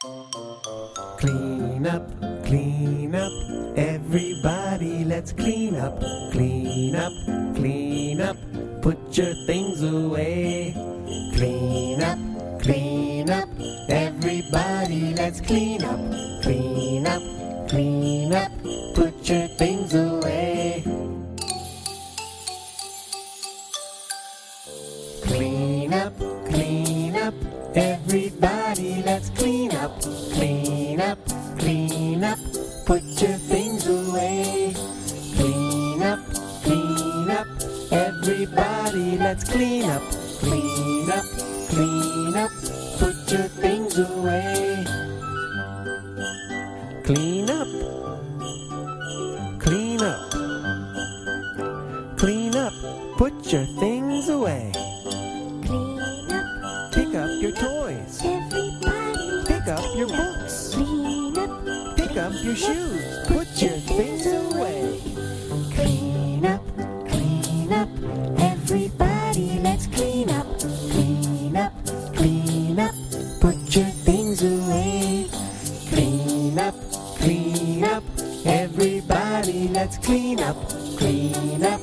Clean up, clean up, everybody, let's clean up, clean up, clean up, put your things away. Clean up, clean up, everybody, let's clean up, clean up, clean up, put your things away. Clean up, clean up, everybody, let's clean up, clean up, clean up, put your things away. Clean up, clean up, everybody, let's clean up, clean up, clean up, put your things away. Clean up, clean up, clean up, put your things away. Up, your shoes. Put your things away. clean up, clean up, everybody. Let's clean up, Clean up, clean up. Put your things away. Clean up, clean up. Everybody, let's clean up. Clean up,